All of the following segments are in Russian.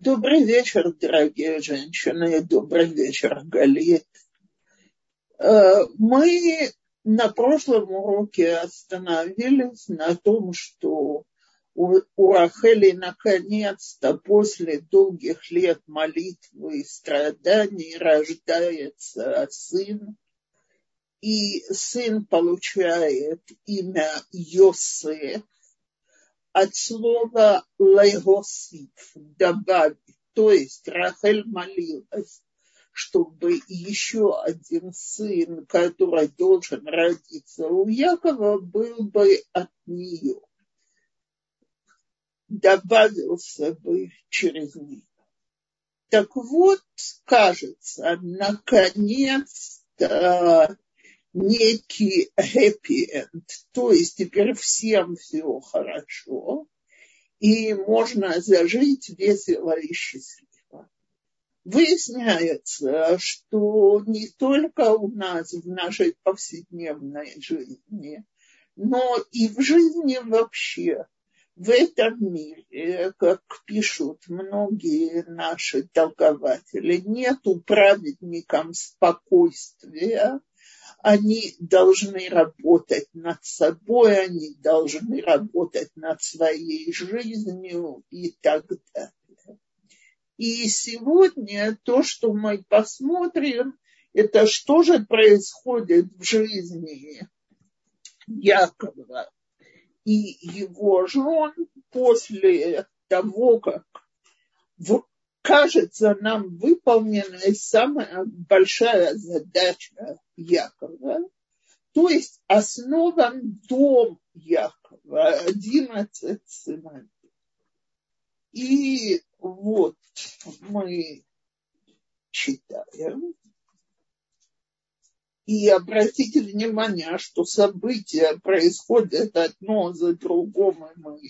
Добрый вечер, дорогие женщины, добрый вечер, Галит. Э, мы на прошлом уроке остановились на том, что у Рахели наконец-то после долгих лет молитвы и страданий рождается сын, и сын получает имя Йосеф, от слова лейгосиф, добавить. То есть Рахель молилась, чтобы еще один сын, который должен родиться у Якова, был бы от нее. Добавился бы через нее. Так вот, кажется, наконец-то некий happy end, то есть теперь всем все хорошо, и можно зажить весело и счастливо. Выясняется, что не только у нас в нашей повседневной жизни, но и в жизни вообще, в этом мире, как пишут многие наши толкователи, нету праведникам спокойствия, они должны работать над собой, они должны работать над своей жизнью и так далее. И сегодня то, что мы посмотрим, это что же происходит в жизни Якова и его жен после того, как в кажется нам выполненной самая большая задача Якова, то есть основан дом Якова, 11 сыновей. И вот мы читаем. И обратите внимание, что события происходят одно за другим, и мы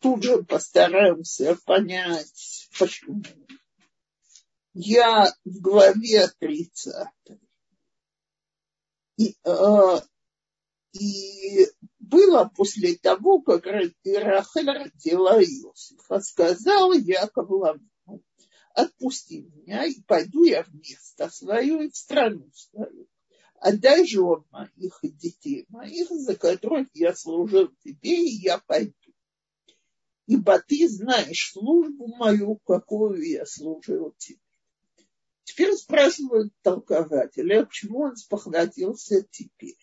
тут же постараемся понять, почему. Я в главе 30. И, э, и было после того, как Рахель родила Иосифа, сказал Яков Лавину, отпусти меня, и пойду я в место свое и в страну свою. Отдай жен моих и детей моих, за которых я служил тебе, и я пойду ибо ты знаешь службу мою, какую я служил тебе. Теперь спрашивают толкователя, почему он спохватился теперь.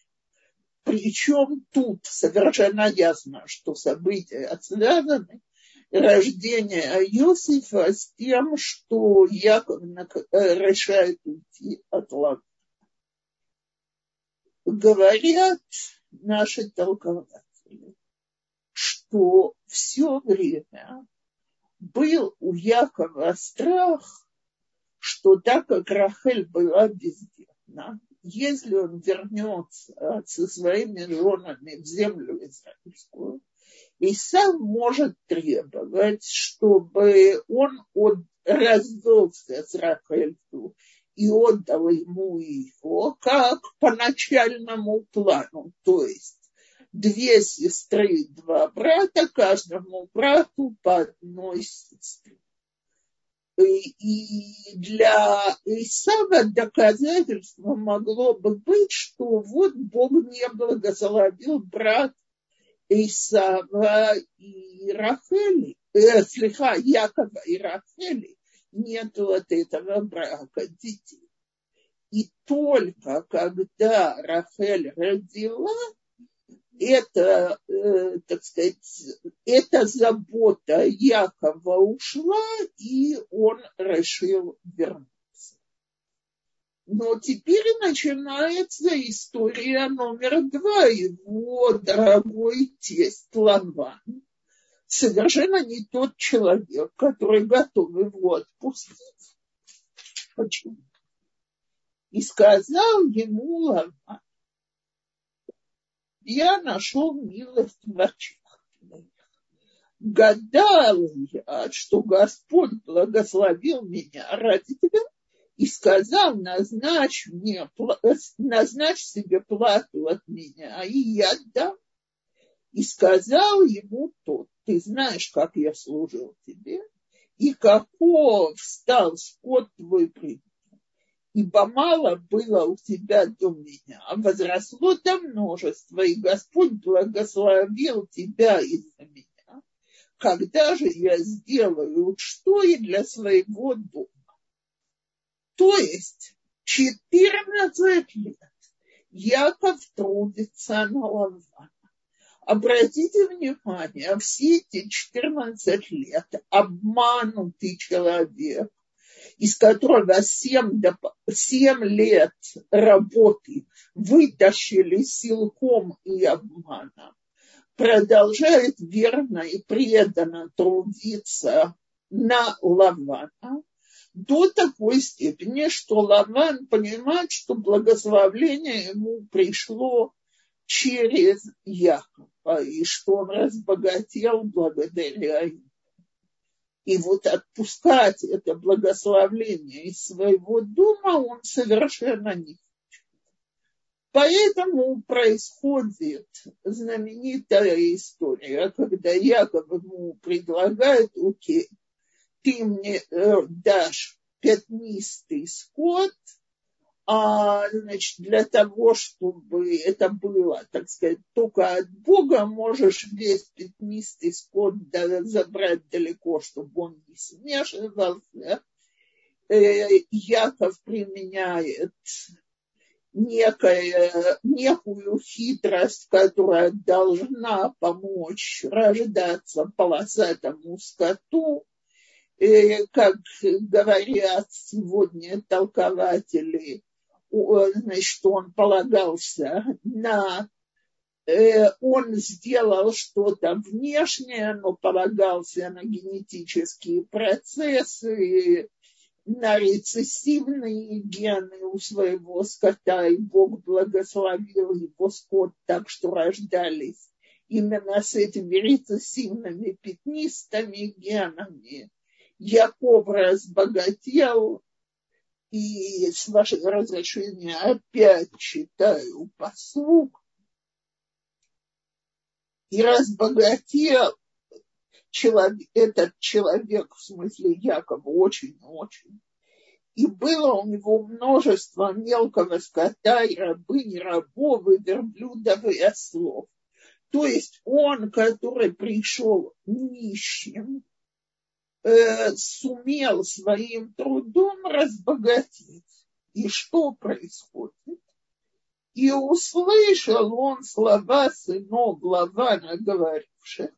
Причем тут совершенно ясно, что события связаны рождение Иосифа с тем, что Яков решает уйти от Лавана. Говорят наши толкователи, что все время был у Якова страх, что так как Рахель была бездетна, если он вернется со своими женами в землю израильскую, и сам может требовать, чтобы он от, развелся с Рахелью и отдал ему его, как по начальному плану, то есть две сестры, два брата, каждому брату по одной сестре. И для Исава доказательство могло бы быть, что вот Бог не благословил брат Исава и Рахели, э, слегка Якова и Рахели, нет вот этого брака детей. И только когда Рахель родила, это, э, так сказать, эта забота Якова ушла, и он решил вернуться. Но теперь начинается история номер два. Его дорогой тесть Лаван совершенно не тот человек, который готов его отпустить. Почему? И сказал ему Лаван, я нашел милость в очах Гадал я, что Господь благословил меня ради тебя и сказал, назначь, мне, назначь себе плату от меня, и я дам. И сказал ему тот, ты знаешь, как я служил тебе, и каков стал скот твой при ибо мало было у тебя до меня, а возросло до множества, и Господь благословил тебя из-за меня. Когда же я сделаю что и для своего дома? То есть 14 лет Яков трудится на Лавана. Обратите внимание, все эти 14 лет обманутый человек – из которого 7, 7 лет работы вытащили силком и обманом, продолжает верно и преданно трудиться на Лавана до такой степени, что Лаван понимает, что благословление ему пришло через Якова, и что он разбогател благодаря ему. И вот отпускать это благословление из своего дома он совершенно не хочет. Поэтому происходит знаменитая история, когда Яков ему предлагает, окей, ты мне э, дашь пятнистый скот – а, значит, для того, чтобы это было, так сказать, только от Бога, можешь весь пятнистый скот забрать далеко, чтобы он не смешивался. Э, Яков применяет некая, некую хитрость, которая должна помочь рождаться полосатому скоту. И, э, как говорят сегодня толкователи, значит, что он полагался на э, он сделал что-то внешнее, но полагался на генетические процессы, на рецессивные гены у своего скота, и Бог благословил его скот так, что рождались именно с этими рецессивными пятнистыми генами. Яков разбогател, и с вашего разрешения опять читаю послуг. И разбогател человек, этот человек, в смысле Якова, очень-очень. И было у него множество мелкого скота, и рабынь, рабов, и верблюдов, и ослов. То есть он, который пришел нищим, сумел своим трудом разбогатеть. И что происходит? И услышал он слова сынов Лавана, говоривших,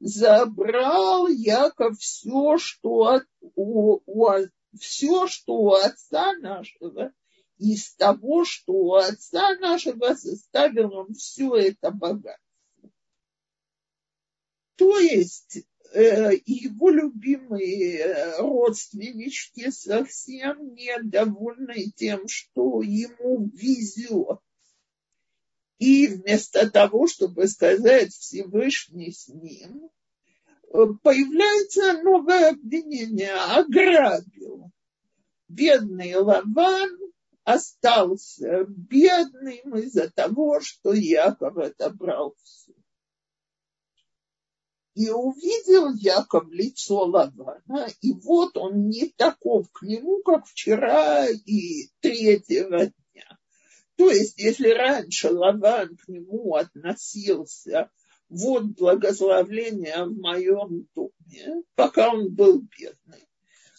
забрал Яков все, что, от, у, у, все, что у отца нашего, из того, что у отца нашего составил он все это богатство. То есть Э, его любимые э, родственнички совсем недовольны тем, что ему везет. И вместо того, чтобы сказать Всевышний с ним, э, появляется новое обвинение. Ограбил. Бедный Лаван остался бедным из-за того, что Яков отобрал все. И увидел Яков лицо Лавана, и вот он не таков к нему, как вчера и третьего дня. То есть, если раньше Лаван к нему относился, вот благословление в моем доме, пока он был бедный.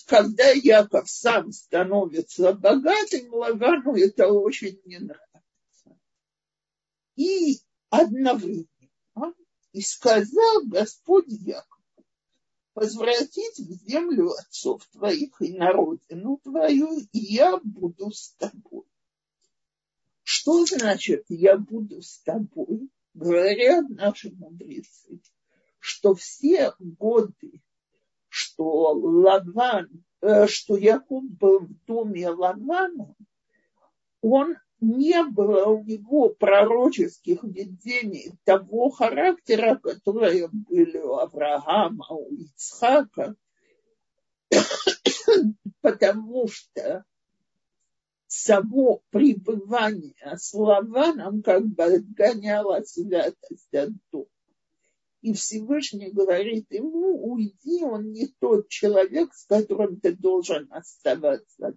Когда Яков сам становится богатым, Лавану это очень не нравится. И одновременно и сказал Господь Яков, возвратить в землю отцов твоих и на родину твою, и я буду с тобой. Что значит я буду с тобой? Говорят наши мудрецы, что все годы, что Лаван, э, что Яков был в доме Лавана, он не было у него пророческих видений того характера, которые были у Авраама, у Ицхака, потому что само пребывание с Лаваном как бы отгоняло святость от дома. и Всевышний говорит ему, уйди, он не тот человек, с которым ты должен оставаться.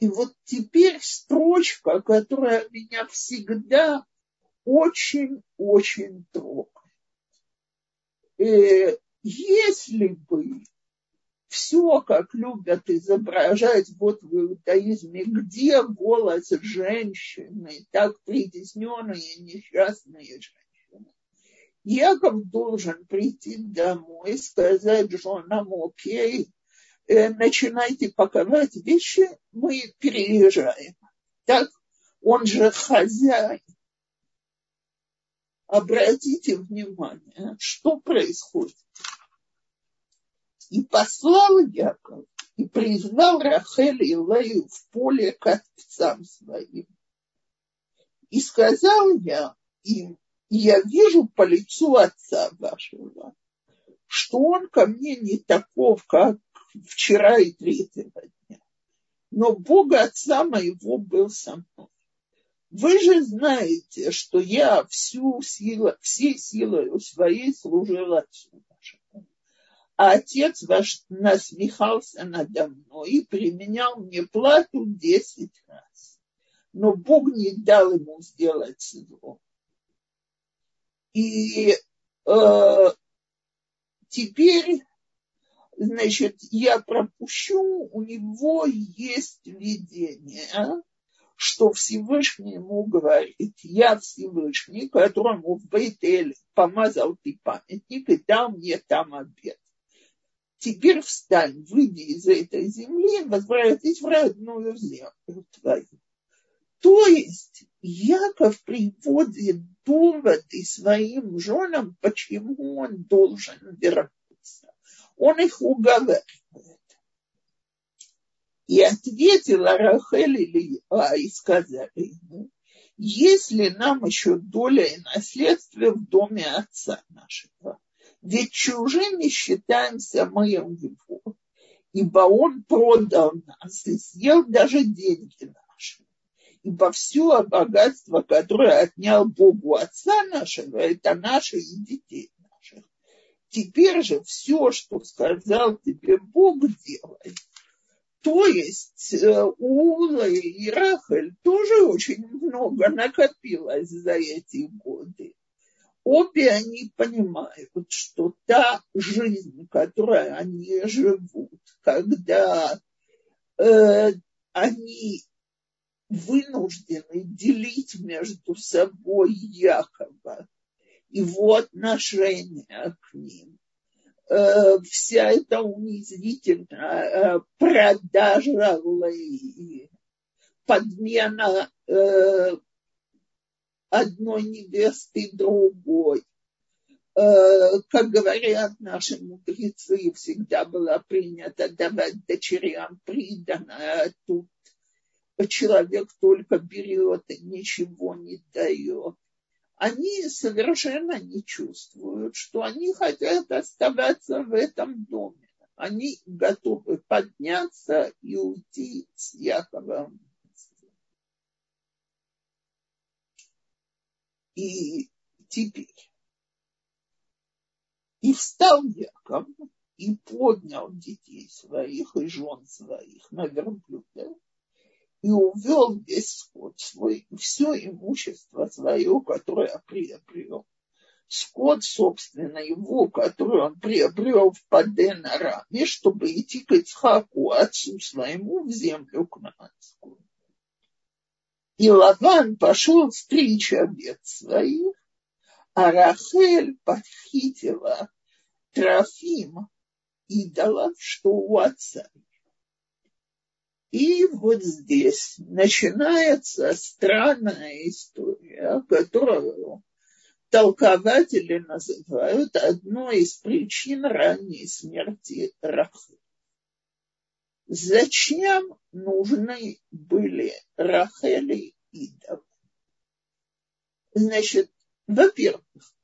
И вот теперь строчка, которая меня всегда очень-очень трогает. Э, если бы все, как любят изображать вот в иудаизме, где голос женщины, так притесненные несчастные женщины. Яков должен прийти домой, сказать женам, окей, начинайте паковать вещи, мы переезжаем. Так он же хозяин. Обратите внимание, что происходит. И послал Яков, и признал Рахель и Лею в поле к отцам своим. И сказал я им, я вижу по лицу отца вашего, что он ко мне не таков, как вчера и третьего дня. Но Бог отца моего был со мной. Вы же знаете, что я всю силу, всей силой своей служил отцу а отец ваш насмехался надо мной и применял мне плату десять раз. Но Бог не дал ему сделать зло. И э, теперь, значит, я пропущу, у него есть видение, что Всевышний ему говорит, я Всевышний, которому в Бейтеле помазал ты памятник и дал мне там обед теперь встань, выйди из этой земли, возвратись в родную землю твою. То есть Яков приводит доводы своим женам, почему он должен вернуться. Он их уговаривает. И ответила Рахель или а, и сказали ему, если нам еще доля и наследство в доме отца нашего, ведь чужими считаемся мы его, ибо он продал нас и съел даже деньги наши. Ибо все богатство, которое отнял Богу Отца нашего, это наши и детей. Теперь же все, что сказал тебе Бог, делай. То есть э, у Улы и Рахель тоже очень много накопилось за эти годы обе они понимают, что та жизнь, которой они живут, когда э, они вынуждены делить между собой Якова, его отношение к ним, э, вся эта унизительная э, продажа подмена э, одной невесты другой. Как говорят наши мудрецы, всегда было принято давать дочерям приданное, а тут человек только берет и ничего не дает. Они совершенно не чувствуют, что они хотят оставаться в этом доме. Они готовы подняться и уйти с Яковом И теперь. И встал Яков и поднял детей своих и жен своих на верблюда и увел весь скот свой, все имущество свое, которое приобрел. Скот, собственно, его, который он приобрел в Паденараме, чтобы идти к Ицхаку, отцу своему, в землю кнанскую. И Лаван пошел стричь обед своих, а Рахель подхитила Трофим идола, что у отца. И вот здесь начинается странная история, которую толкователи называют одной из причин ранней смерти Рахель. Зачем нужны были Рахели и Давид? Значит, во-первых,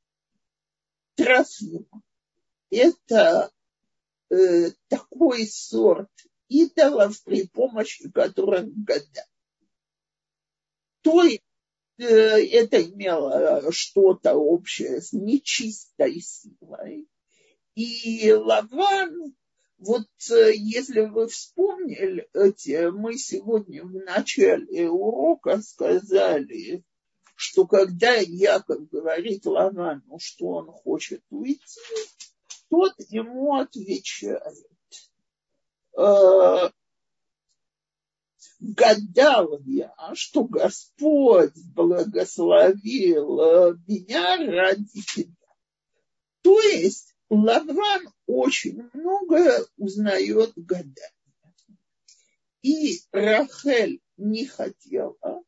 Трофим – это э, такой сорт идолов, при помощи которых года. То есть это имело что-то общее с нечистой силой. И Лаван, вот если вы вспомнили, мы сегодня в начале урока сказали, что когда Яков говорит Лавану, что он хочет уйти, тот ему отвечает, «Э, гадал я, что Господь благословил э, меня ради тебя. То есть Лаван очень многое узнает гадание. И Рахель не хотела,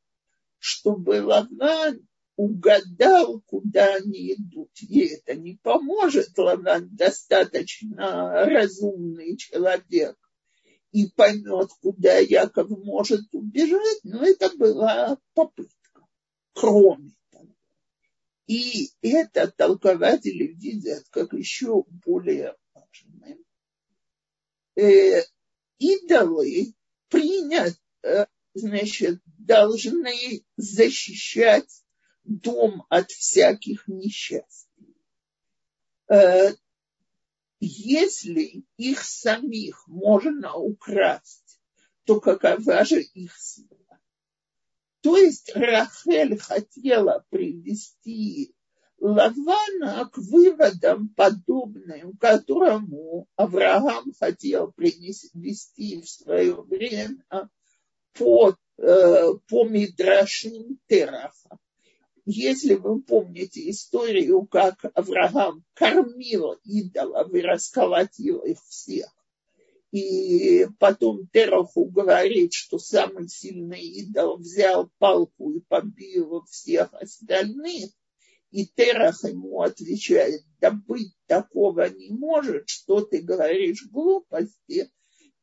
чтобы Лаван угадал, куда они идут. Ей это не поможет. Лаван достаточно разумный человек и поймет, куда Яков может убежать, но это была попытка. Кроме того. И это толкователи видят как еще более важным. Э, идолы принят, э, значит, должны защищать дом от всяких несчастий. Если их самих можно украсть, то какова же их сила? То есть Рахель хотела привести Лавана к выводам подобным, которому Авраам хотел привести в свое время по, э, по Мидрашим Тераха. Если вы помните историю, как Авраам кормил идолов и расколотил их всех, и потом Тераху говорит, что самый сильный идол взял палку и побил всех остальных, и Терах ему отвечает, да быть такого не может, что ты говоришь глупости.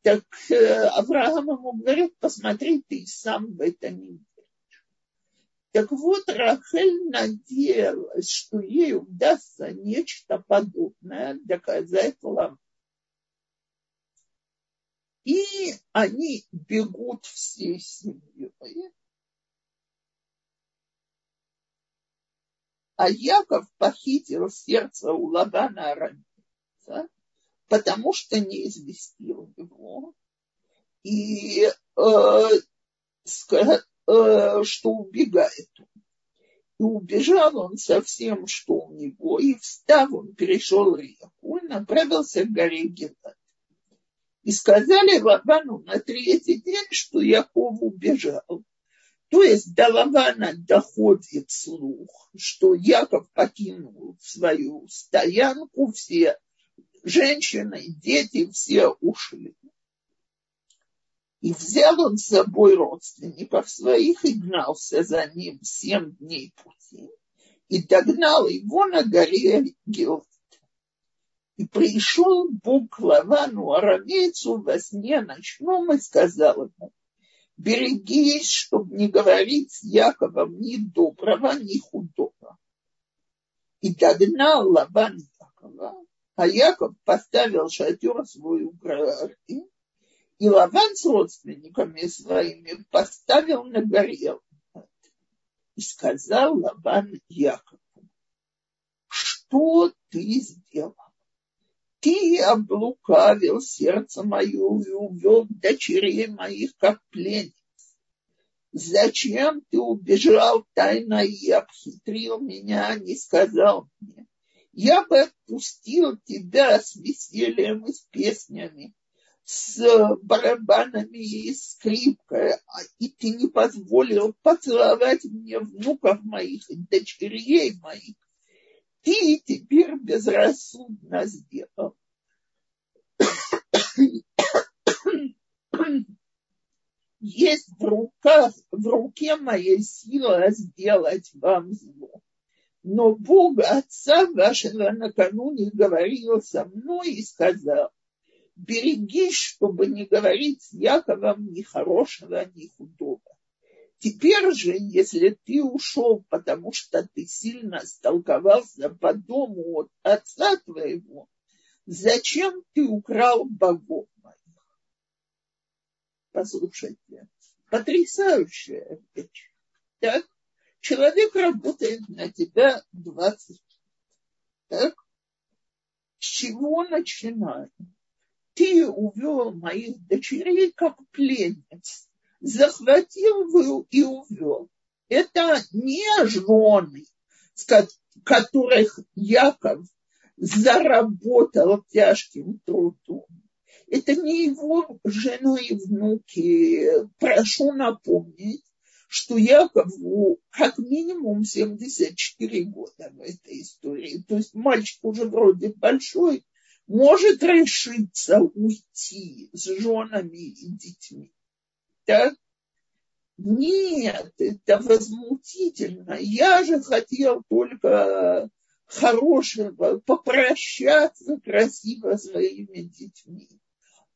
Так э, Авраам ему говорит, посмотри, ты сам в это не так вот, Рахель надеялась, что ей удастся нечто подобное доказать Лам. И они бегут всей семьей. А Яков похитил сердце у Лавана Арамейца, потому что не известил его. И э, что убегает. И убежал он со всем, что у него, и встав, он перешел реку и направился к горе Гелат. И сказали Лавану на третий день, что Яков убежал. То есть до Лавана доходит слух, что Яков покинул свою стоянку, все женщины, дети, все ушли. И взял он с собой родственников своих и гнался за ним семь дней пути. И догнал его на горе Гилот. И пришел Бог Лавану, арамейцу, во сне ночном и сказал ему, берегись, чтобы не говорить с Яковом ни доброго, ни худого. И догнал Лаван Якова, а Яков поставил шатер свой у горы и Лаван с родственниками своими поставил на горе и сказал Лаван Якову, что ты сделал? Ты облукавил сердце мое и увел дочерей моих как пленниц. Зачем ты убежал тайно и обхитрил меня, не сказал мне? Я бы отпустил тебя с весельем и с песнями, с барабанами и скрипкой, а и ты не позволил поцеловать мне внуков моих дочерей моих. Ты теперь безрассудно сделал. Есть в руках, в руке моей сила сделать вам зло. Но Бог Отца вашего накануне говорил со мной и сказал, берегись, чтобы не говорить с Яковом ни хорошего, ни худого. Теперь же, если ты ушел, потому что ты сильно столковался по дому от отца твоего, зачем ты украл богов моих? Послушайте, потрясающая вещь. Так? Человек работает на тебя 20 лет. Так? С чего начинаем? Ты увел моих дочерей как пленниц, захватил и увел. Это не жены, которых Яков заработал тяжким трудом. Это не его жена и внуки. Прошу напомнить, что Якову как минимум 74 года в этой истории. То есть мальчик уже вроде большой, может решиться уйти с женами и детьми. Так? Нет, это возмутительно. Я же хотел только хорошего, попрощаться красиво своими детьми.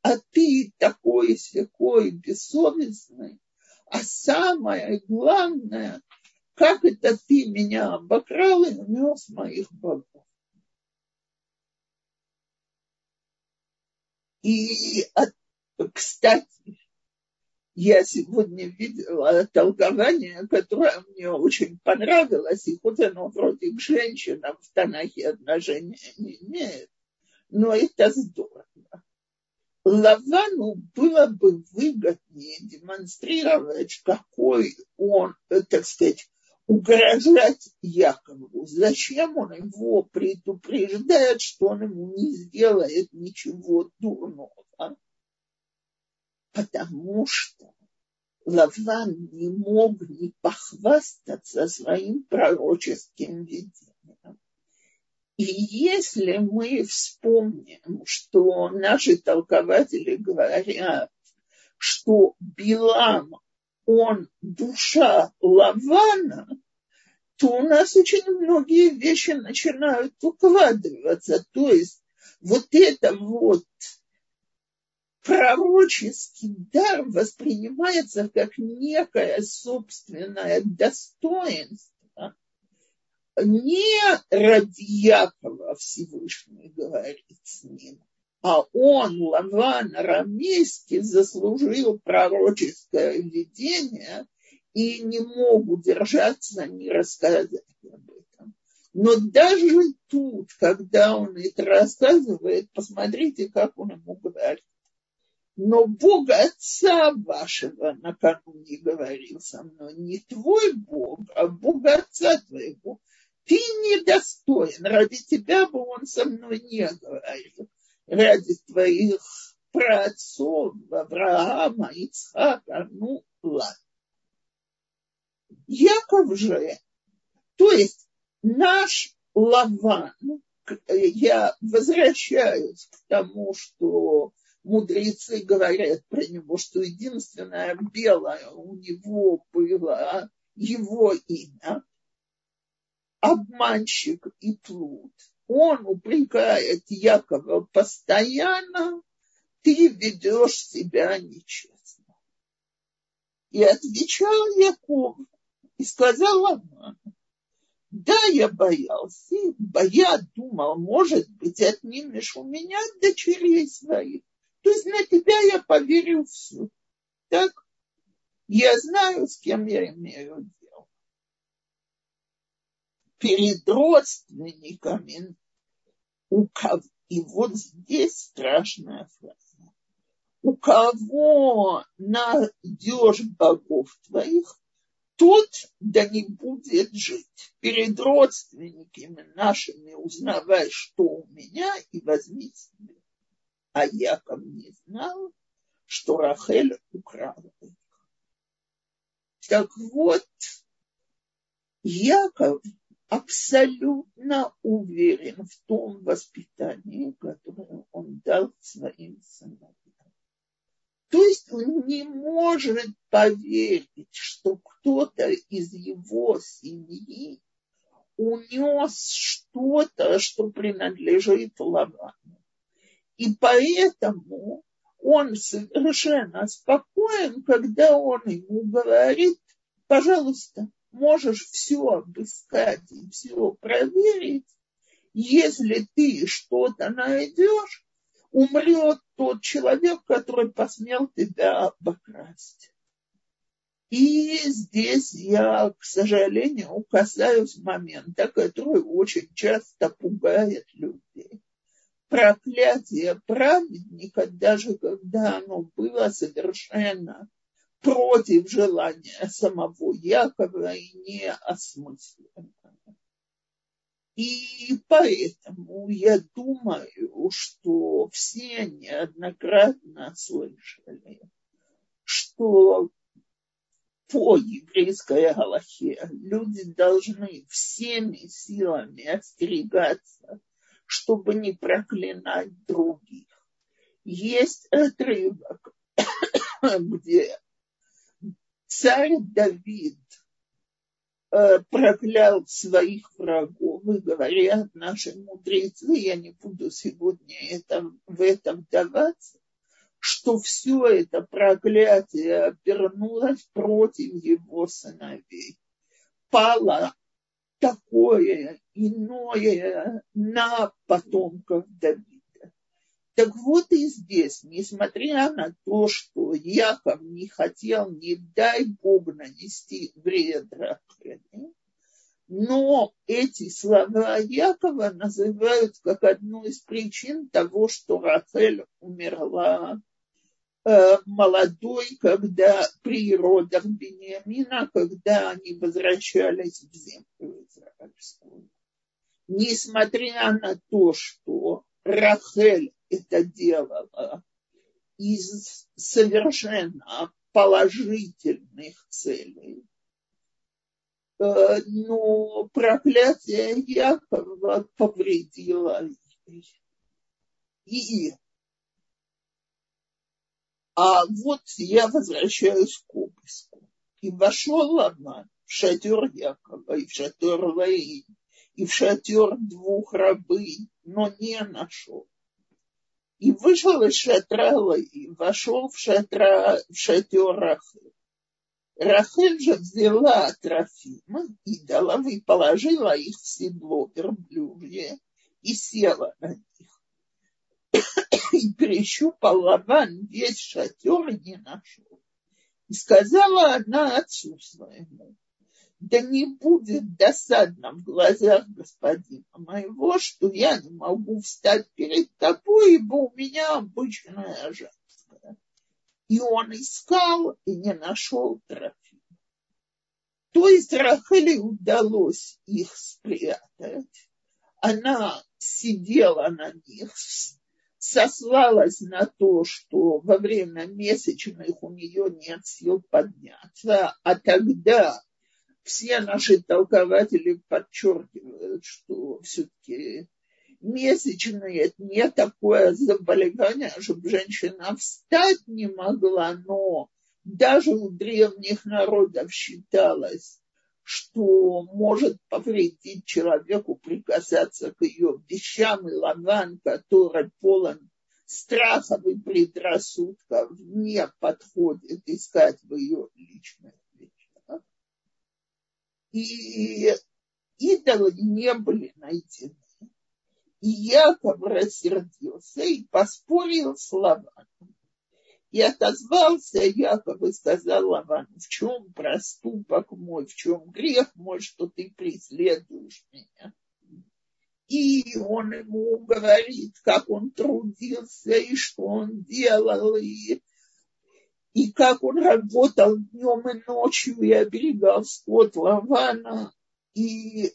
А ты такой секой бессовестный. А самое главное, как это ты меня обокрал и унес моих богов. И, кстати, я сегодня видела толкование, которое мне очень понравилось, и хоть оно вроде к женщинам в Танахе отношения не имеет, но это здорово. Лавану было бы выгоднее демонстрировать, какой он, так сказать, угрожать Якову. Зачем он его предупреждает, что он ему не сделает ничего дурного? потому что Лаван не мог не похвастаться своим пророческим видением. И если мы вспомним, что наши толкователи говорят, что Билам, он душа Лавана, то у нас очень многие вещи начинают укладываться. То есть вот это вот пророческий дар воспринимается как некое собственное достоинство, не ради Якова Всевышний говорит с ним, а он, Лаван Арамейский, заслужил пророческое видение и не мог удержаться, не рассказать об этом. Но даже тут, когда он это рассказывает, посмотрите, как он ему говорит но Бог Отца вашего накануне говорил со мной, не твой Бог, а Бог Отца твоего. Ты недостоин, ради тебя бы он со мной не говорил, ради твоих праотцов Авраама, Ицхака, ну ладно. Яков же, то есть наш Лаван, я возвращаюсь к тому, что мудрецы говорят про него, что единственное белое у него было его имя, обманщик и плут. Он упрекает Якова постоянно, ты ведешь себя нечестно. И отвечал Яков и сказал Аману, да, я боялся, я думал, может быть, отнимешь у меня дочерей своих. То есть на тебя я поверил все. Так? Я знаю, с кем я имею. Перед родственниками у кого, и вот здесь страшная фраза. У кого найдешь богов твоих, тот да не будет жить. Перед родственниками нашими узнавай, что у меня, и возьми себе а Яков не знал, что Рахель украла их. Так вот, Яков абсолютно уверен в том воспитании, которое он дал своим сыновьям. То есть он не может поверить, что кто-то из его семьи унес что-то, что принадлежит Лавану. И поэтому он совершенно спокоен, когда он ему говорит, пожалуйста, можешь все обыскать и все проверить. Если ты что-то найдешь, умрет тот человек, который посмел тебя обокрасть. И здесь я, к сожалению, касаюсь момента, который очень часто пугает людей. Проклятие праведника, даже когда оно было совершенно против желания самого Якова и неосмысленно. И поэтому я думаю, что все неоднократно слышали, что по еврейской Галахе люди должны всеми силами остерегаться, чтобы не проклинать других. Есть отрывок, где царь Давид э, проклял своих врагов, и говорят наши мудрецы, я не буду сегодня это, в этом вдаваться, что все это проклятие обернулось против его сыновей. Пало такое иное на потомков Давида. Так вот и здесь, несмотря на то, что Яков не хотел, не дай Бог, нанести вред Рахеле, но эти слова Якова называют как одну из причин того, что Рахель умерла Э, молодой, когда при родах Бениамина, когда они возвращались в землю израильскую. Несмотря на то, что Рахель это делала из совершенно положительных целей, э, но проклятие Якова повредило ей. И а вот я возвращаюсь к обыску. И вошел Лаван в шатер Якова, и в шатер Лаи, и в шатер двух рабынь, но не нашел. И вышел из шатра Лаи, вошел в, шатра, в шатер Рахель. Рахель же взяла Трофима и дала и положила их в седло верблюжье и села на них и перещупал Лаван весь шатер и не нашел. И сказала она отцу своему, да не будет досадно в глазах господина моего, что я не могу встать перед тобой, ибо у меня обычная женская. И он искал и не нашел трофея. То есть Рахели удалось их спрятать. Она сидела на них, сослалась на то, что во время месячных у нее нет сил подняться, а тогда все наши толкователи подчеркивают, что все-таки месячные – это не такое заболевание, чтобы женщина встать не могла, но даже у древних народов считалось, что может повредить человеку прикасаться к ее вещам, и Лаван, который полон страхов и предрассудков, не подходит искать в ее вещах. И идолы не были найдены. И Яков рассердился и поспорил с Лаваном. И отозвался Яков и сказал Лавану, в чем проступок мой, в чем грех мой, что ты преследуешь меня. И он ему говорит, как он трудился и что он делал, и, и как он работал днем и ночью и оберегал скот Лавана. И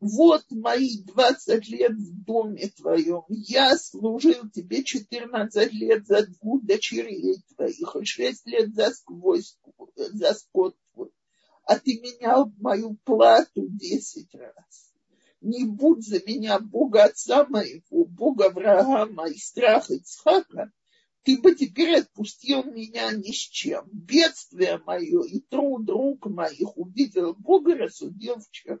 вот мои 20 лет в доме твоем, я служил тебе 14 лет за двух дочерей твоих, и 6 лет за, сквозь, за скот твой, а ты менял мою плату 10 раз. Не будь за меня Бога отца моего, Бога Авраама и страх Ицхака, ты бы теперь отпустил меня ни с чем. Бедствие мое и труд рук моих увидел Бога и рассудил вчера.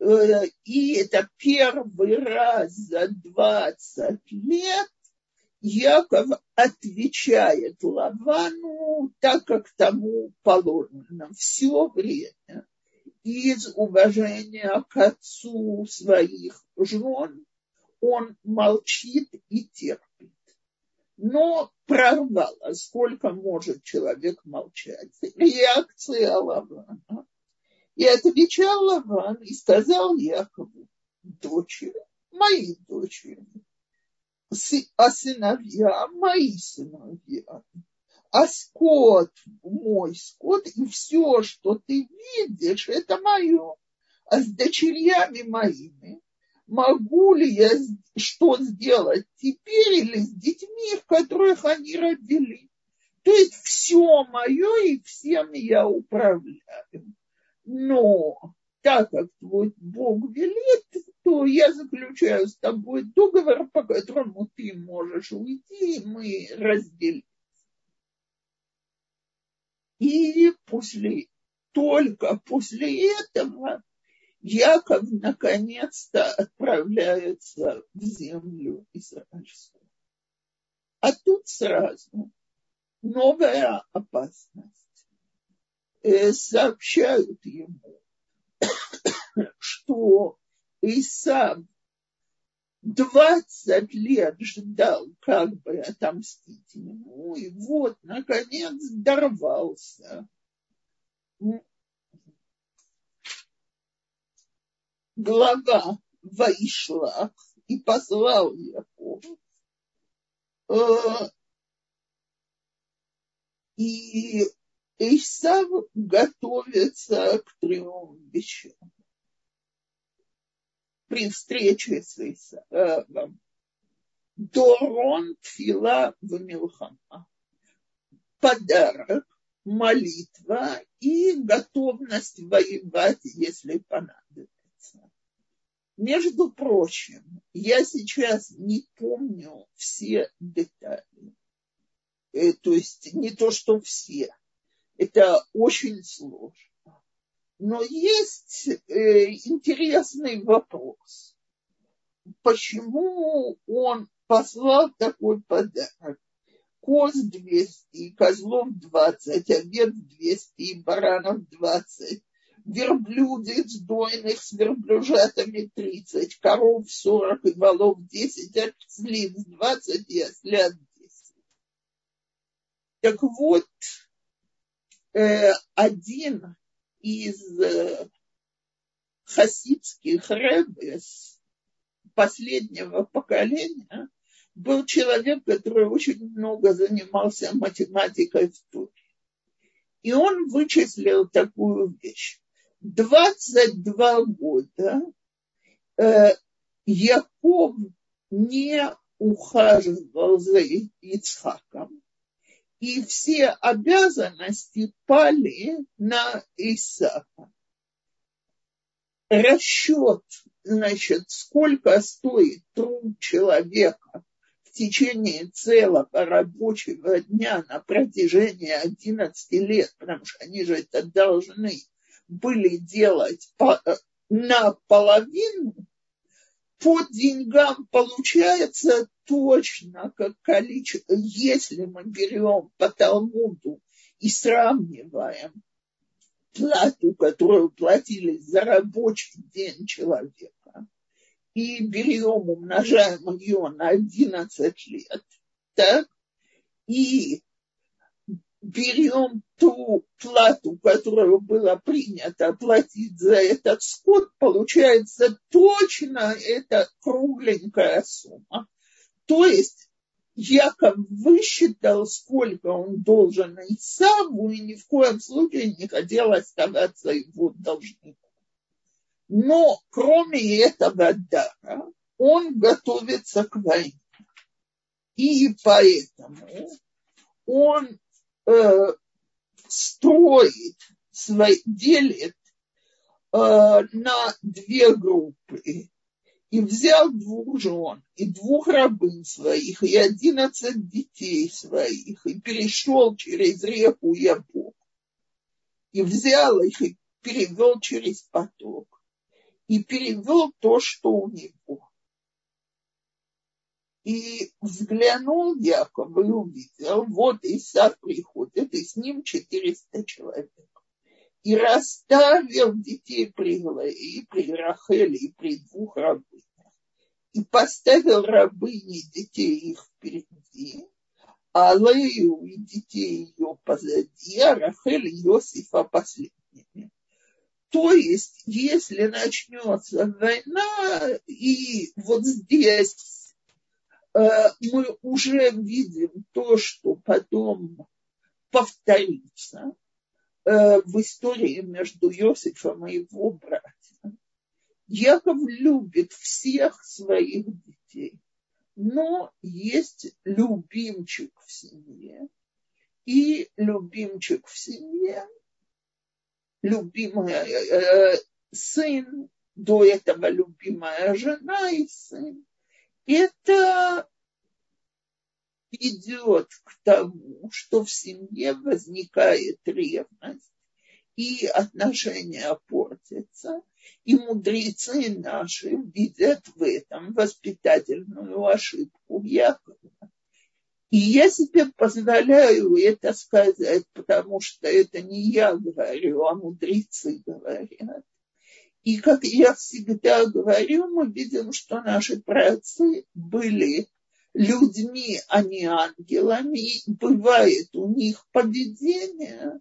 Э, и это первый раз за 20 лет Яков отвечает Лавану так, как тому положено все время из уважения к отцу своих жен он молчит и терпит. Но прорвала, сколько может человек молчать. Реакция Лавана. И отвечал Лаван и сказал Якову, дочери, мои дочери, а сыновья мои сыновья, а скот мой скот, и все, что ты видишь, это мое. А с дочерями моими могу ли я что сделать теперь или с детьми, в которых они родили. То есть все мое и всем я управляю. Но так как твой Бог велит, то я заключаю с тобой договор, по которому ты можешь уйти, и мы разделимся. И после, только после этого Яков наконец-то отправляется в землю израильскую. А тут сразу новая опасность. Э, сообщают ему, что Исав 20 лет ждал, как бы отомстить ему, и вот, наконец, дорвался глава Ваишлах и послал Яков. Э, и Исав готовится к трем. При встрече с Исавом. Дорон Тфила в Милхама. Подарок, молитва и готовность воевать, если понадобится. Между прочим, я сейчас не помню все детали. Э, то есть не то, что все. Это очень сложно. Но есть э, интересный вопрос. Почему он послал такой подарок? Коз 200, козлов 20, овец 200, баранов 20, верблюдец дойных с верблюжатами тридцать, коров сорок и волов десять, а слив двадцать и ослят десять. Так вот, э, один из э, хасидских рэбес последнего поколения был человек, который очень много занимался математикой в Туре. И он вычислил такую вещь. 22 года э, Яков не ухаживал за Ицхаком, и все обязанности пали на Исаака. Расчет, значит, сколько стоит труд человека в течение целого рабочего дня на протяжении 11 лет, потому что они же это должны были делать по, э, наполовину, по деньгам получается точно как количество, если мы берем по Талмуду и сравниваем плату, которую платили за рабочий день человека, и берем, умножаем ее на 11 лет, так, и берем ту плату, которую было принято платить за этот скот, получается точно эта кругленькая сумма. То есть Яков высчитал, сколько он должен Исаву, и ни в коем случае не хотел оставаться его должником. Но кроме этого дара, он готовится к войне. И поэтому он строит, свой, делит э, на две группы. И взял двух жен, и двух рабынь своих, и одиннадцать детей своих, и перешел через реку Ябок. И взял их и перевел через поток. И перевел то, что у него. И взглянул Яков и увидел, вот Исаак приходит, и с ним 400 человек. И расставил детей при Глае, при Рахеле и при двух рабынях. И поставил рабыни детей их впереди, а Лею и детей ее позади, а Рахель и Иосифа последними. То есть, если начнется война, и вот здесь мы уже видим то, что потом повторится э, в истории между Иосифом и его братьями. Яков любит всех своих детей но есть любимчик в семье. И любимчик в семье, любимый э, сын, до этого любимая жена и сын. Это идет к тому, что в семье возникает ревность, и отношения портятся, и мудрецы наши видят в этом воспитательную ошибку Якова. И я себе позволяю это сказать, потому что это не я говорю, а мудрецы говорят. И как я всегда говорю, мы видим, что наши праотцы были людьми, а не ангелами. Бывает у них поведение,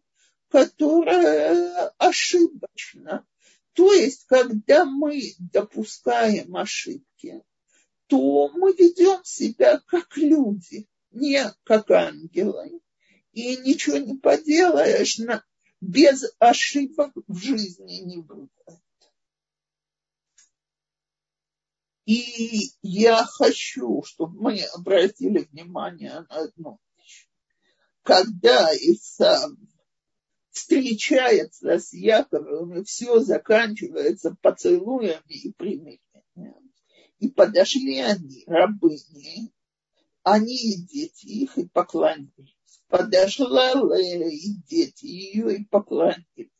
которое ошибочно. То есть, когда мы допускаем ошибки, то мы ведем себя как люди, не как ангелы. И ничего не поделаешь, без ошибок в жизни не бывает. И я хочу, чтобы мы обратили внимание на одну вещь. Когда Исав встречается с Яковом, и все заканчивается поцелуями и примирением. И подошли они, рабыни, они и дети их, и поклонились. Подошла Лея и дети ее, и поклонились.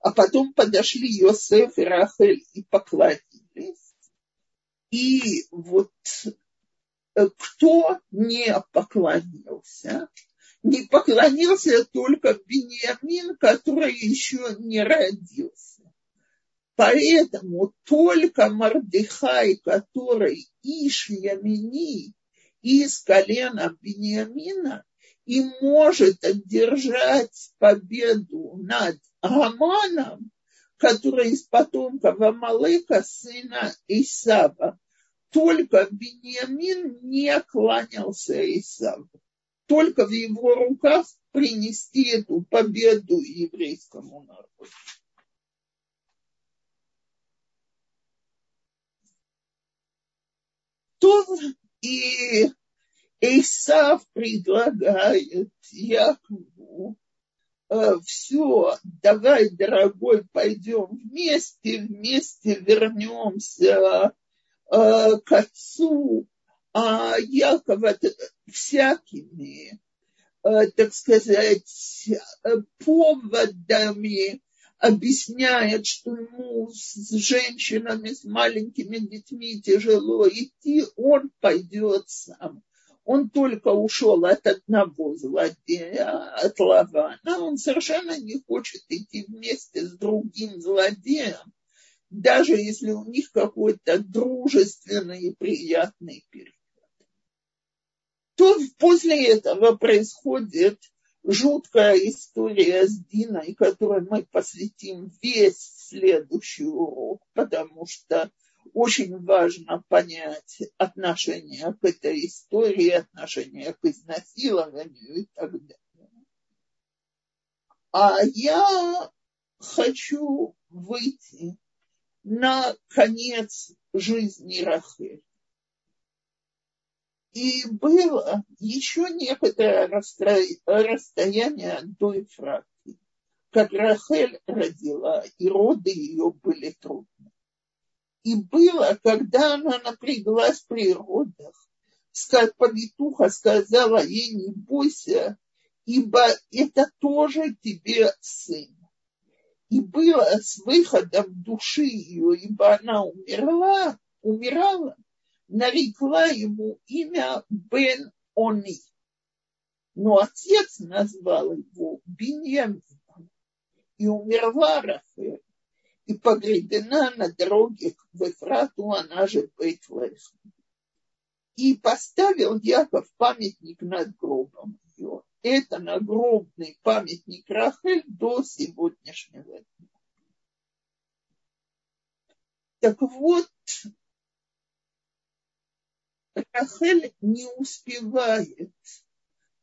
А потом подошли Йосеф и Рахель и поклонились. И вот э, кто не поклонился, не поклонился только Бениамин, который еще не родился. Поэтому только Мардыхай, который Иш Ямини из колена Бениамина, и может одержать победу над Аманом, который из потомков Амалыка, сына Исава. Только Бениамин не кланялся Исаву только в его руках принести эту победу еврейскому народу. То и Исав предлагает Якову э, все, давай, дорогой, пойдем вместе, вместе вернемся к отцу, а Яков всякими, э, так сказать, поводами объясняет, что ему с женщинами, с маленькими детьми тяжело идти, он пойдет сам. Он только ушел от одного злодея, от Лавана. Он совершенно не хочет идти вместе с другим злодеем, даже если у них какой-то дружественный и приятный период то после этого происходит жуткая история с Диной, которой мы посвятим весь следующий урок, потому что очень важно понять отношение к этой истории, отношение к изнасилованию и так далее. А я хочу выйти на конец жизни Рахель. И было еще некоторое расстояние до Ефраты, как Рахель родила, и роды ее были трудны. И было, когда она напряглась при родах, повитуха сказала ей, не бойся, ибо это тоже тебе сын. И было с выходом души ее, ибо она умерла, умирала, нарекла ему имя Бен Они. Но отец назвал его Беньямином. И умерла Рафель. И погребена на дороге к Вефрату, она же Бейтлехем. И поставил Яков памятник над гробом ее. Это нагробный памятник Рахель до сегодняшнего дня. Так вот, Рахель не успевает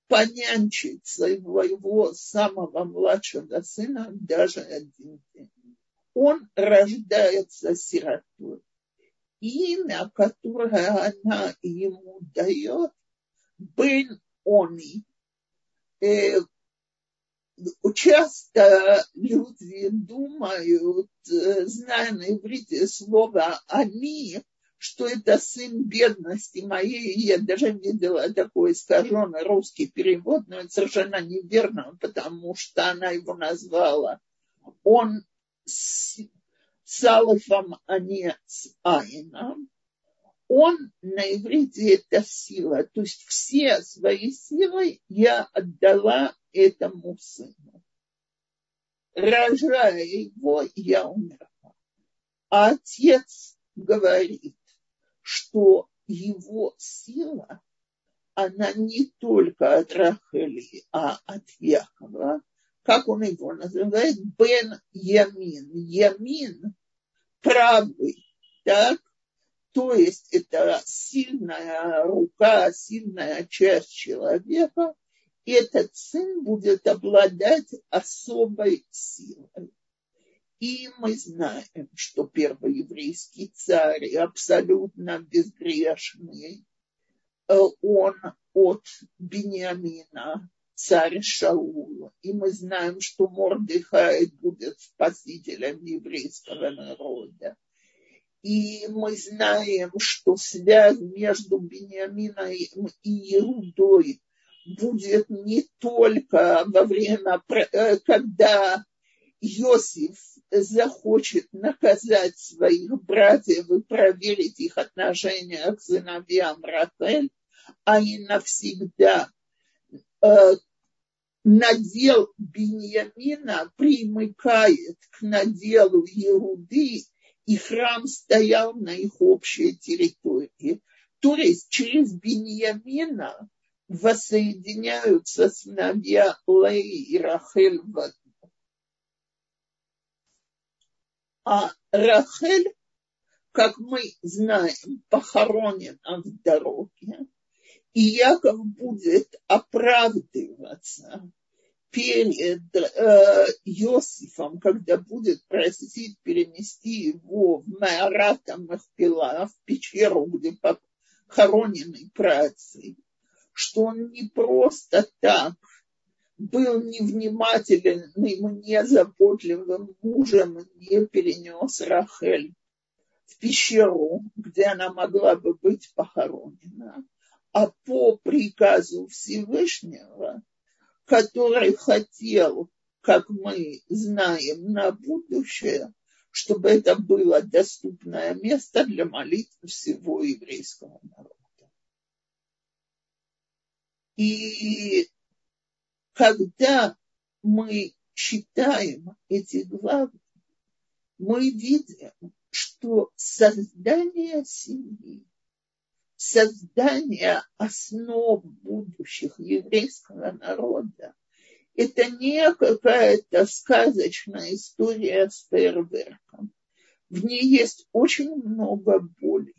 понянчить своего самого младшего сына даже один день. Он рождается сиротой. Имя, которое она ему дает, Бен Они. Э, часто люди думают, зная на иврите слово «они», что это сын бедности моей. Я даже видела такой искаженный русский перевод, но это совершенно неверно, потому что она его назвала. Он с, с алфом, а не с айном. Он на иврите это сила. То есть все свои силы я отдала этому сыну. Рожая его, я умерла. А отец говорит, что его сила, она не только от Рахели, а от Якова, как он его называет, Бен Ямин. Ямин правый, так? То есть это сильная рука, сильная часть человека. И этот сын будет обладать особой силой. И мы знаем, что первый еврейский царь абсолютно безгрешный. Э, он от Бениамина, царь Шаул. И мы знаем, что Мордыхай будет спасителем еврейского народа. И мы знаем, что связь между Бениамином и Иудой будет не только во время, э, когда Иосиф захочет наказать своих братьев и проверить их отношения к сыновьям Рахель, а и навсегда э, надел Беньямина примыкает к наделу Иуды, и храм стоял на их общей территории. То есть через Беньямина воссоединяются сыновья Леи и Рахель в А Рахель, как мы знаем, похоронена в дороге, и Яков будет оправдываться перед э, Иосифом, когда будет просить перенести его в Майората Махпила, в пещеру, где похоронены працы, что он не просто так был невнимательным, незаботливым мужем, не перенес Рахель в пещеру, где она могла бы быть похоронена, а по приказу Всевышнего, который хотел, как мы знаем, на будущее, чтобы это было доступное место для молитвы всего еврейского народа. И когда мы читаем эти главы, мы видим, что создание семьи, создание основ будущих еврейского народа, это не какая-то сказочная история с фейерверком. В ней есть очень много боли,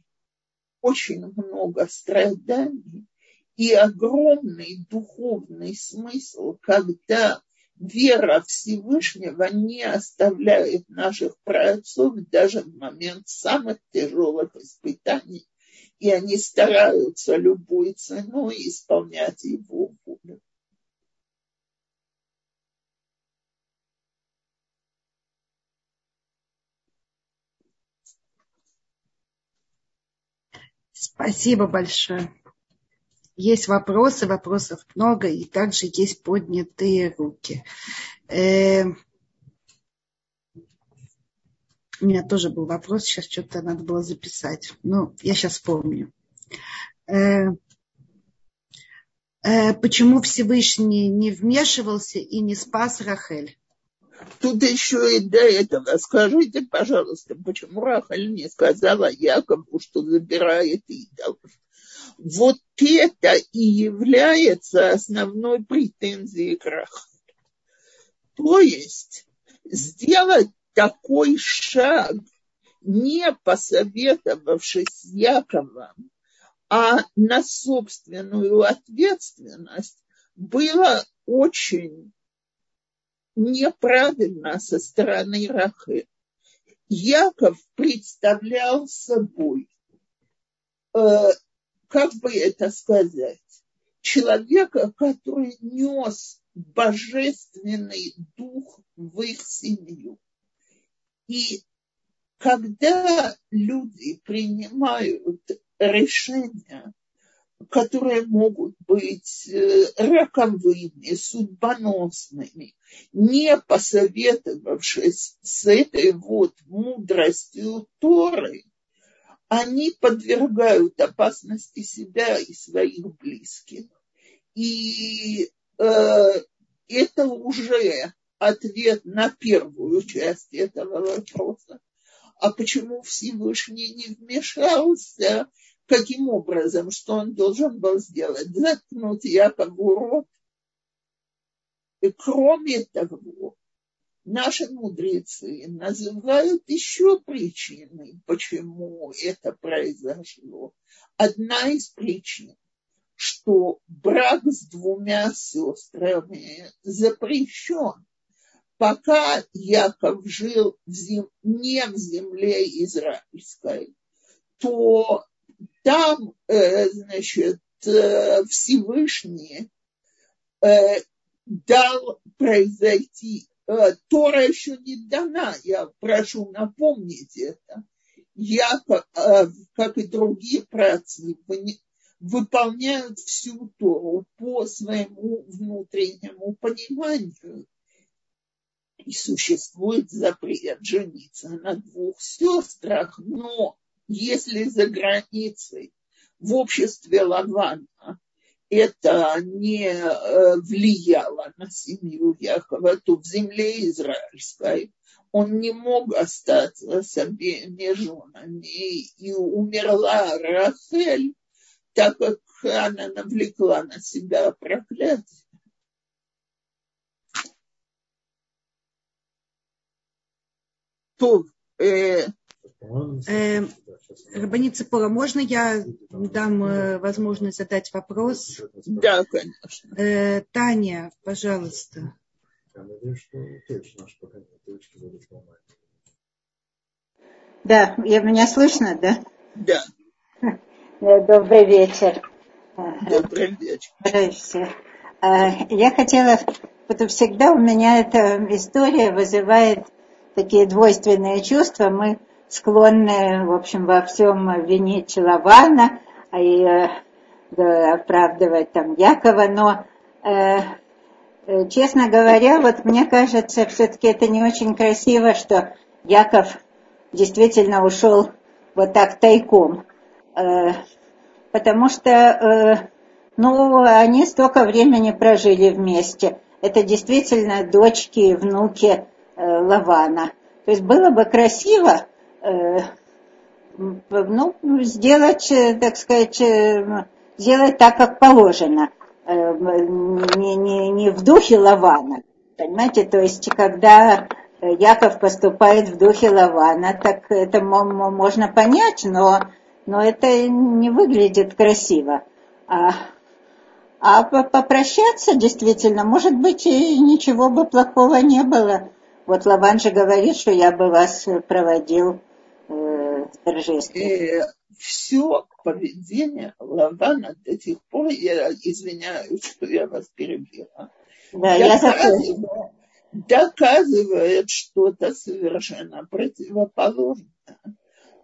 очень много страданий, и огромный духовный смысл, когда вера Всевышнего не оставляет наших праотцов даже в момент самых тяжелых испытаний, и они стараются любой ценой исполнять его волю. Спасибо большое. Есть вопросы, вопросов много, и также есть поднятые руки. У меня тоже был вопрос, сейчас что-то надо было записать. Ну, я сейчас вспомню. Э, э, почему Всевышний не вмешивался и не спас Рахель? Тут еще и до этого скажите, пожалуйста, почему Рахаль не сказала Якову, что забирает идолов? Вот это и является основной претензией к Рахель. То есть сделать такой шаг, не посоветовавшись с Яковом, а на собственную ответственность, было очень неправильно со стороны Рахы. Яков представлял собой, э, как бы это сказать, человека, который нес божественный дух в их семью. И когда люди принимают решения, которые могут быть э, роковыми, судьбоносными, не посоветовавшись с этой вот мудростью Торы, они подвергают опасности себя и своих близких. И э, это уже ответ на первую часть этого вопроса. А почему Всевышний не вмешался каким образом, что он должен был сделать? Заткнуть Якову рот. И кроме того, наши мудрецы называют еще причины, почему это произошло. Одна из причин, что брак с двумя сестрами запрещен. Пока Яков жил в зем... не в земле израильской, то там, э, значит, э, Всевышний э, дал произойти. Тора еще не дана, я прошу напомнить это. Я, как и другие працы, выполняют всю Тору по своему внутреннему пониманию. И существует запрет жениться на двух сестрах, но если за границей в обществе Лавана это не э, влияло на семью Якова, то в земле израильской он не мог остаться с обеими женами, и умерла Рахель, так как она навлекла на себя проклятие. То, э, Э, Рабанит Цепора, можно я дам э, возможность задать вопрос? Да, конечно. Э, Таня, пожалуйста. Да, я, меня слышно, да? Да. Добрый вечер. Добрый вечер. Я хотела, вот всегда у меня эта история вызывает такие двойственные чувства. Мы склонны, в общем, во всем винить Лавана и э, оправдывать там Якова, но, э, э, честно говоря, вот мне кажется, все-таки это не очень красиво, что Яков действительно ушел вот так тайком, э, потому что, э, ну, они столько времени прожили вместе. Это действительно дочки и внуки Лавана. То есть было бы красиво, Э, ну, сделать, э, так сказать, э, сделать так, как положено. Не, не, не в духе Лавана. Понимаете, то есть, когда Яков поступает в духе Лавана, так это можно понять, но, но это не выглядит красиво. А, а попрощаться действительно, может быть, и ничего бы плохого не было. Вот Лаван же говорит, что я бы вас проводил и все поведение Лавана до тех пор, я извиняюсь, что я вас перебила, да, доказывает, доказывает что-то совершенно противоположное.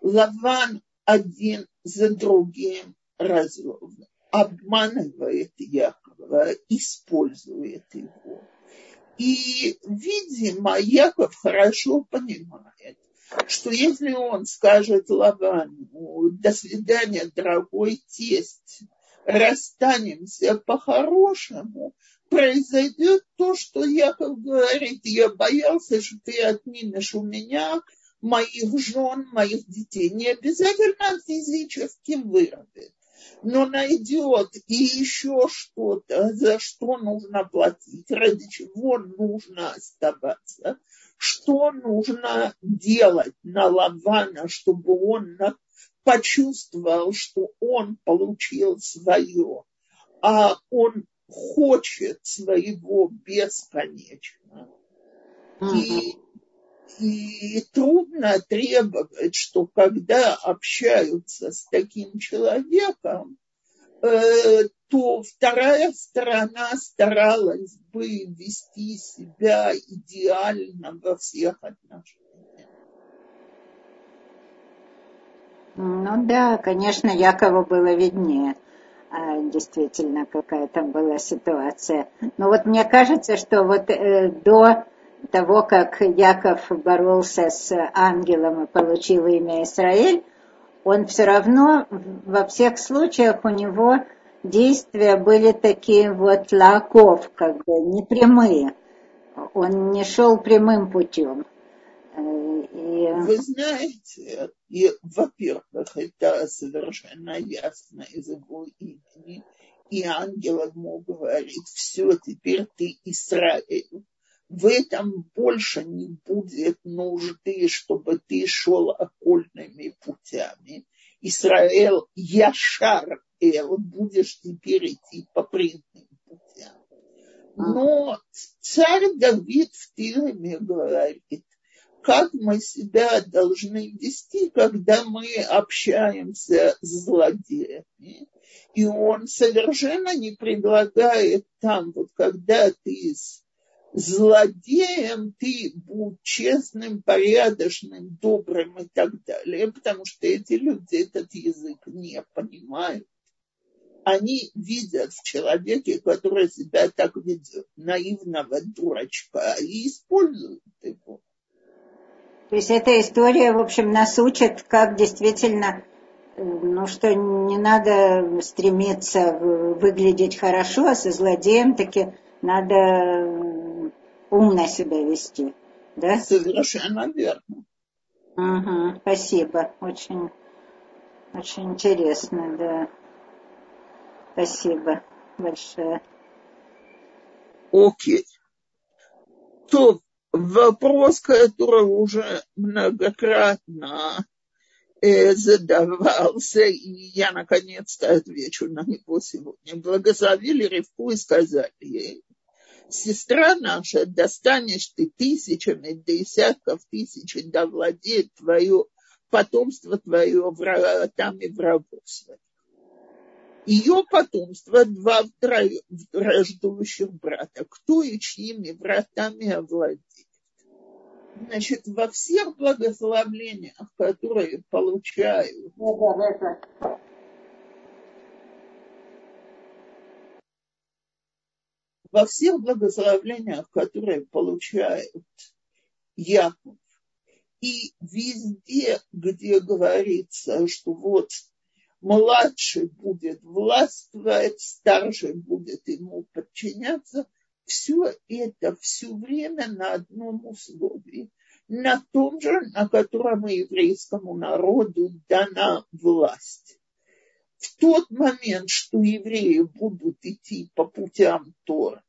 Лаван один за другим развел, обманывает Якова, использует его. И, видимо, Яков хорошо понимает, что если он скажет Лавану, до свидания, дорогой тесть, расстанемся по-хорошему, произойдет то, что Яков говорит, я боялся, что ты отнимешь у меня моих жен, моих детей. Не обязательно физически вырвет, но найдет и еще что-то, за что нужно платить, ради чего нужно оставаться, что нужно делать на Лавана, чтобы он почувствовал, что он получил свое, а он хочет своего бесконечно. И, и трудно требовать, что когда общаются с таким человеком, э, то вторая сторона старалась бы вести себя идеально во всех отношениях. Ну да, конечно, Якову было виднее, а, действительно, какая там была ситуация. Но вот мне кажется, что вот э, до того, как Яков боролся с ангелом и получил имя Израиль, он все равно во всех случаях у него действия были такие вот лаков, как бы непрямые. Он не шел прямым путем. И... Вы знаете, и, во-первых, это совершенно ясно из его имени. И ангел ему говорит, все, теперь ты Израиль. В этом больше не будет нужды, чтобы ты шел окольными путями. Израиль Яшар Эл, будешь теперь идти по прямым путям. Но царь Давид в Тиламе говорит, как мы себя должны вести, когда мы общаемся с злодеями. И он совершенно не предлагает там, вот когда ты с злодеем, ты будь честным, порядочным, добрым и так далее, потому что эти люди этот язык не понимают. Они видят в человеке, который себя так ведет, наивного дурачка, и используют его. То есть эта история, в общем, нас учит, как действительно, ну что не надо стремиться выглядеть хорошо, а со злодеем таки надо умно себя вести. Да? Совершенно верно. Угу, спасибо. Очень, очень интересно, да. Спасибо большое. Окей. То вопрос, который уже многократно э, задавался, и я наконец-то отвечу на него сегодня. Благословили Ревку и сказали ей, сестра наша, достанешь ты тысячами, десятков тысяч, да владеет твое потомство твое вратами врагов своих ее потомство два враждующих брата. Кто и чьими вратами овладеет? Значит, во всех благословлениях, которые получают во всех благословлениях, которые получают Яков, и везде, где говорится, что вот младший будет властвовать, старший будет ему подчиняться. Все это все время на одном условии, на том же, на котором еврейскому народу дана власть. В тот момент, что евреи будут идти по путям Торы,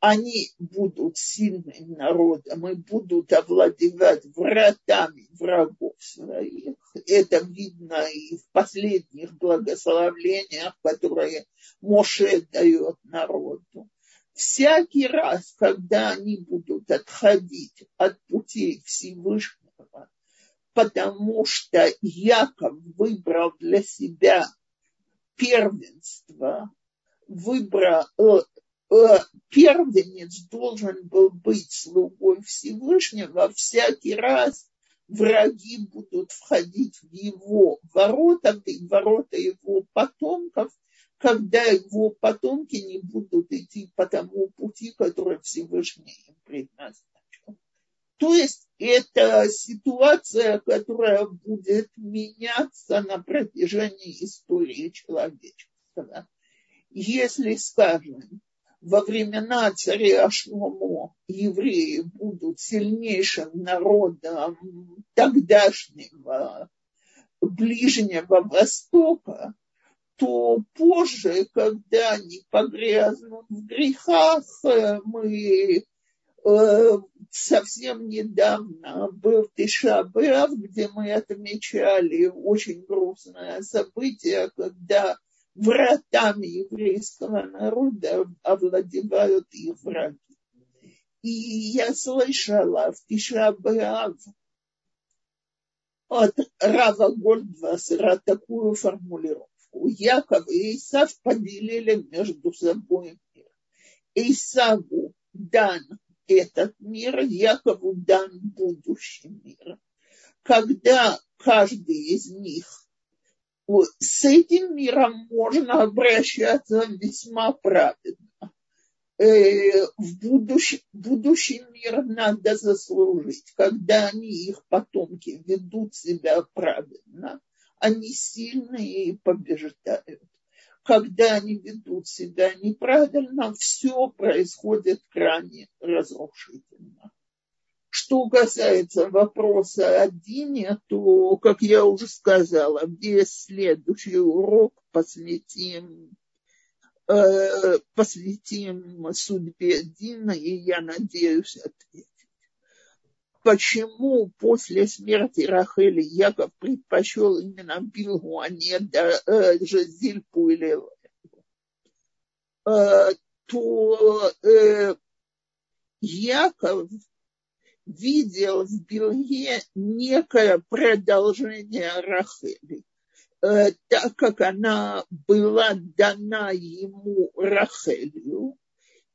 они будут сильным народом и будут овладевать вратами врагов своих. Это видно и в последних благословлениях, которые Моше дает народу. Всякий раз, когда они будут отходить от путей Всевышнего, потому что Яков выбрал для себя первенство, выбрал, э, Э, первенец должен был быть слугой Всевышнего, всякий раз враги будут входить в его ворота, в ворота его потомков, когда его потомки не будут идти по тому пути, который Всевышний им предназначил. То есть это ситуация, которая будет меняться на протяжении истории человечества. Если, скажем, во времена царя Шломо евреи будут сильнейшим народом тогдашнего Ближнего Востока, то позже, когда они погрязнут в грехах, мы э, совсем недавно был Тишабрав, где мы отмечали очень грустное событие, когда вратами еврейского народа овладевают их враги. И я слышала в Тишабрав от Рава Гольдвассера такую формулировку. Яков и Исав поделили между собой мир. Исаву дан этот мир, Якову дан будущий мир. Когда каждый из них с этим миром можно обращаться весьма правильно. Э, в будущий, будущий мир надо заслужить. Когда они, их потомки, ведут себя правильно, они сильные и побеждают. Когда они ведут себя неправильно, все происходит крайне разрушительно. Что касается вопроса о Дине, то, как я уже сказала, весь следующий урок посвятим Э, посвятим судьбе Дина, и я надеюсь ответить. Почему после смерти Рахели Яков предпочел именно Билгу, а не даже Зильпу или э, то э, Яков видел в Билге некое продолжение Рахели. Э, так как она была дана ему Рахелью,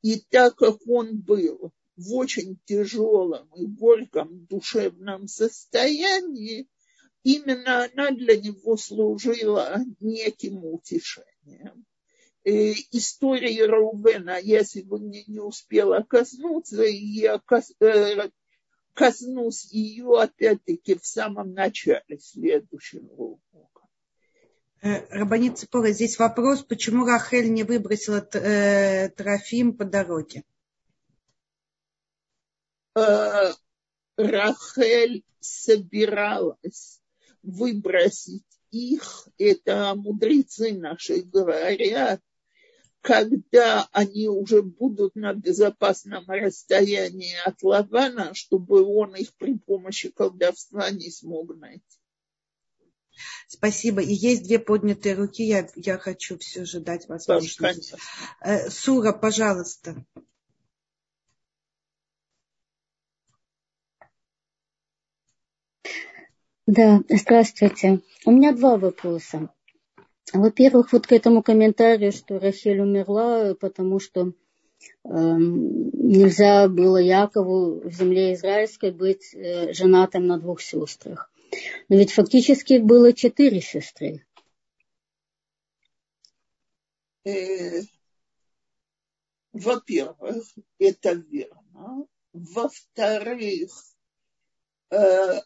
и так как он был в очень тяжелом и горьком душевном состоянии, именно она для него служила неким утешением. И э, истории Рувена я сегодня не успела коснуться, и я э, коснусь ее опять-таки в самом начале следующего Э, Рабанит Ципора, здесь вопрос, почему Рахель не выбросила Трофим по дороге? Э, Рахель собиралась выбросить их, это мудрецы наши говорят, когда они уже будут на безопасном расстоянии от Лавана, чтобы он их при помощи колдовства не смог найти. Спасибо. И есть две поднятые руки. Я, я хочу все же дать возможность. Э, Сура, пожалуйста. Да, здравствуйте. У меня два вопроса. Во-первых, вот к этому комментарию, что Рахель умерла, потому что э, нельзя было Якову в земле израильской быть э, женатым на двух сестрах. Но ведь фактически было четыре сестры. Э, во-первых, это верно. Во-вторых, э,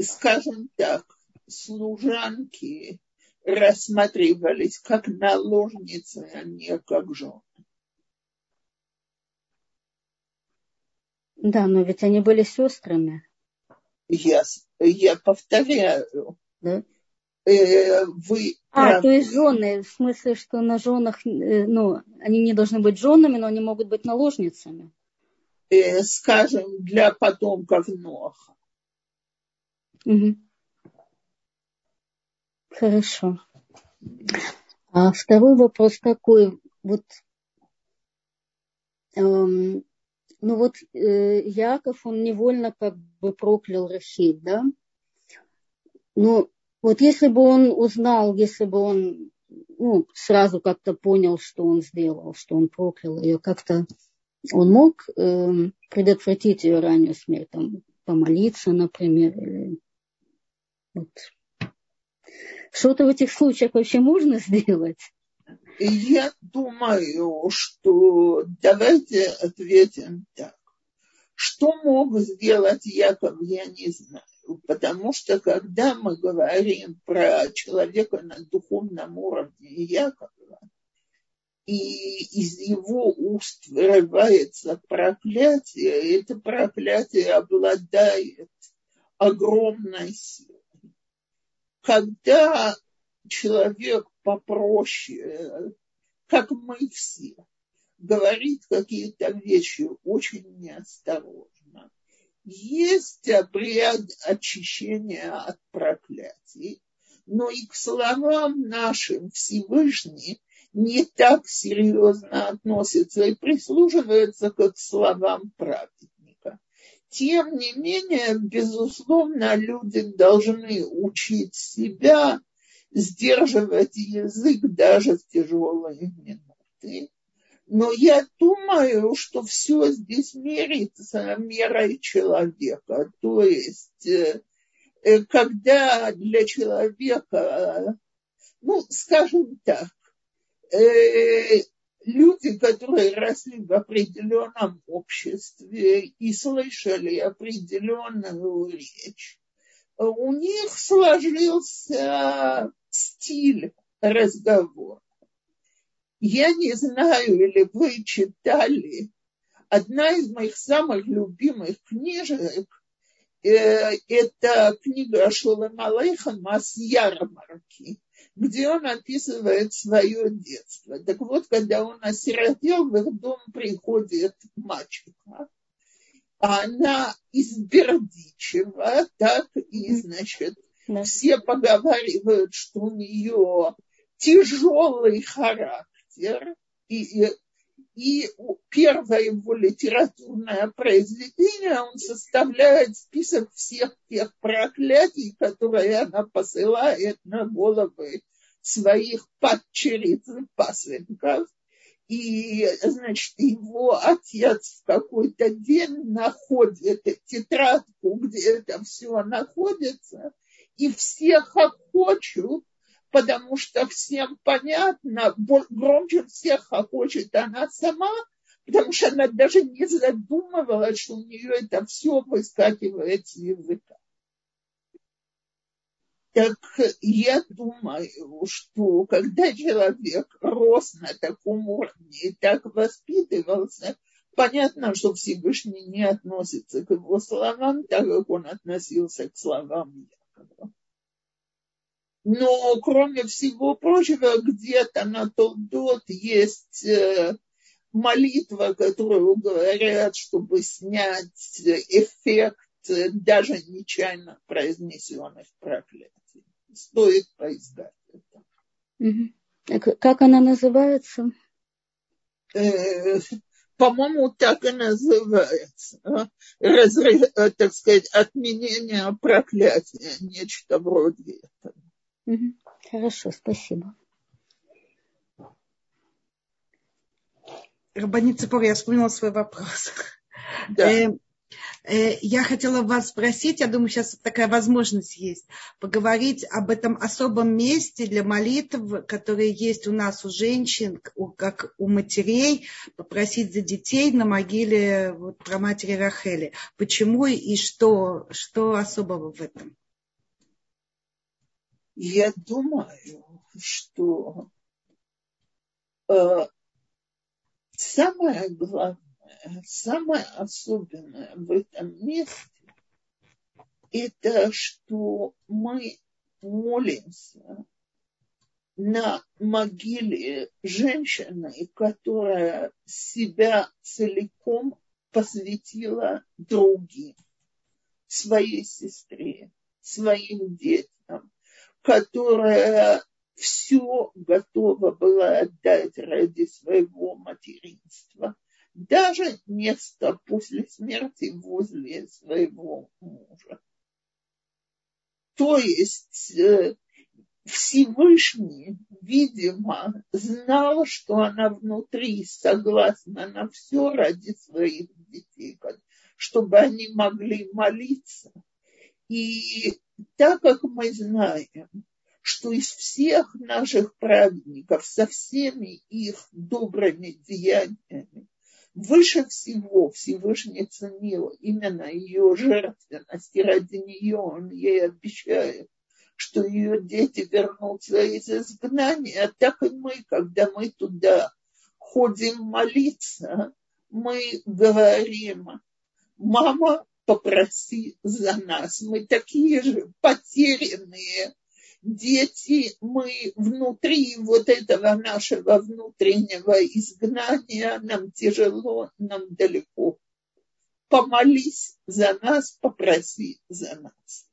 скажем так, служанки рассматривались как наложницы, а не как жены. Да, но ведь они были сестрами. Я, я повторяю. Да? Э, вы а, то есть жены, в смысле, что на женах, э, ну, они не должны быть женами, но они могут быть наложницами. Э, скажем, для потомков Ноха. Угу. Хорошо. А второй вопрос такой, вот эм, ну вот э, Яков, он невольно как бы проклял Рахиль, да? Ну, вот если бы он узнал, если бы он ну, сразу как-то понял, что он сделал, что он проклял ее, как-то он мог э, предотвратить ее раннюю смерть, там, помолиться, например, или вот. Что-то в этих случаях вообще можно сделать? Я думаю, что давайте ответим так. Что мог сделать Яков, я не знаю. Потому что когда мы говорим про человека на духовном уровне Якова, и из его уст вырывается проклятие, это проклятие обладает огромной силой. Когда человек попроще, как мы все, говорит какие-то вещи очень неосторожно. Есть обряд очищения от проклятий, но и к словам нашим Всевышний не так серьезно относится и прислуживается как к словам праведника. Тем не менее, безусловно, люди должны учить себя сдерживать язык даже в тяжелые минуты. Но я думаю, что все здесь мерится мерой человека. То есть, э, когда для человека, ну, скажем так, э, люди, которые росли в определенном обществе и слышали определенную речь, у них сложился стиль разговора. Я не знаю, или вы читали, одна из моих самых любимых книжек э, это книга Шлома Алейхама с ярмарки где он описывает свое детство. Так вот, когда он осиротел, в их дом приходит мачеха, она из Бердичева, так и, значит, да. все поговаривают, что у нее тяжелый характер, и, и первое его литературное произведение, он составляет список всех тех проклятий, которые она посылает на головы своих падчериц и пасынков. И, значит, его отец в какой-то день находит тетрадку, где это все находится, и всех охочут, потому что всем понятно, громче всех охочет она сама, потому что она даже не задумывалась, что у нее это все выскакивает с языка. Так я думаю, что когда человек рос на таком уровне и так воспитывался, понятно, что Всевышний не относится к его словам, так как он относился к словам Якова. Но, кроме всего прочего, где-то на Толдот есть э, молитва, которую говорят, чтобы снять эффект э, даже нечаянно произнесенных проклятий. Стоит поискать это. Как она называется? Э, по-моему, так и называется. Разре, так сказать, отменение проклятия, нечто вроде этого. Хорошо, спасибо. Рабанит Цепор, я вспомнила свой вопрос. Да. Э, э, я хотела вас спросить, я думаю, сейчас такая возможность есть, поговорить об этом особом месте для молитв, которые есть у нас у женщин, как у матерей, попросить за детей на могиле вот, про матери Рахели. Почему и что, что особого в этом? Я думаю, что э, самое главное, самое особенное в этом месте, это что мы молимся на могиле женщины, которая себя целиком посвятила другим, своей сестре, своим детям, которая все готова была отдать ради своего материнства. Даже место после смерти возле своего мужа. То есть э, Всевышний, видимо, знал, что она внутри согласна на все ради своих детей, чтобы они могли молиться. И так как мы знаем, что из всех наших праведников со всеми их добрыми деяниями выше всего Всевышний ценил именно ее жертвенность, и ради нее он ей обещает, что ее дети вернутся из изгнания, так и мы, когда мы туда ходим молиться, мы говорим, мама, попроси за нас. Мы такие же потерянные дети, мы внутри вот этого нашего внутреннего изгнания, нам тяжело, нам далеко. Помолись за нас, попроси за нас.